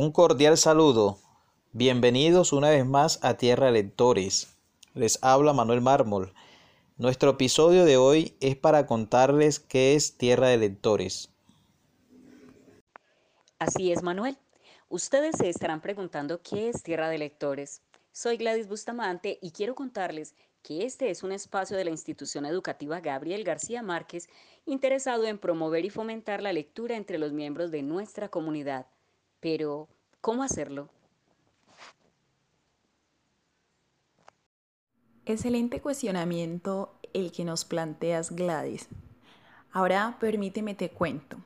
Un cordial saludo. Bienvenidos una vez más a Tierra de Lectores. Les habla Manuel Mármol. Nuestro episodio de hoy es para contarles qué es Tierra de Lectores. Así es, Manuel. Ustedes se estarán preguntando qué es Tierra de Lectores. Soy Gladys Bustamante y quiero contarles que este es un espacio de la institución educativa Gabriel García Márquez interesado en promover y fomentar la lectura entre los miembros de nuestra comunidad pero, ¿cómo hacerlo? Excelente cuestionamiento el que nos planteas Gladys. Ahora permíteme te cuento.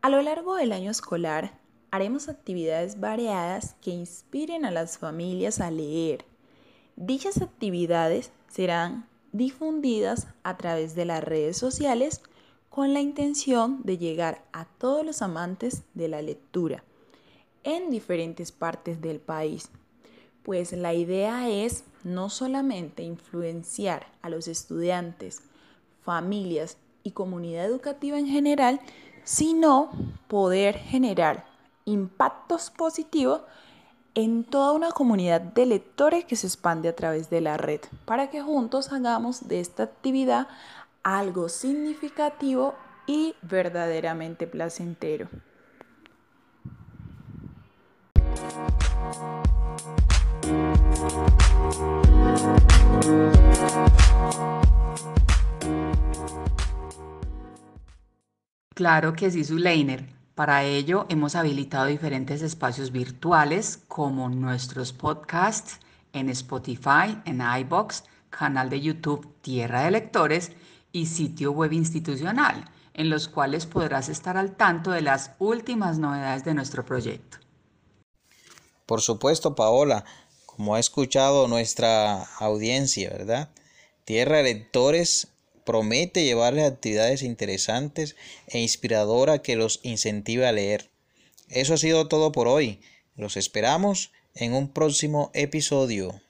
A lo largo del año escolar haremos actividades variadas que inspiren a las familias a leer. Dichas actividades serán difundidas a través de las redes sociales con la intención de llegar a todos los amantes de la lectura en diferentes partes del país. Pues la idea es no solamente influenciar a los estudiantes, familias y comunidad educativa en general, sino poder generar impactos positivos en toda una comunidad de lectores que se expande a través de la red, para que juntos hagamos de esta actividad algo significativo y verdaderamente placentero. Claro que sí, Zuleiner. Para ello hemos habilitado diferentes espacios virtuales como nuestros podcasts en Spotify, en iBox, canal de YouTube Tierra de Lectores y sitio web institucional, en los cuales podrás estar al tanto de las últimas novedades de nuestro proyecto. Por supuesto, Paola, como ha escuchado nuestra audiencia, ¿verdad? Tierra de Lectores promete llevarles actividades interesantes e inspiradoras que los incentive a leer. Eso ha sido todo por hoy. Los esperamos en un próximo episodio.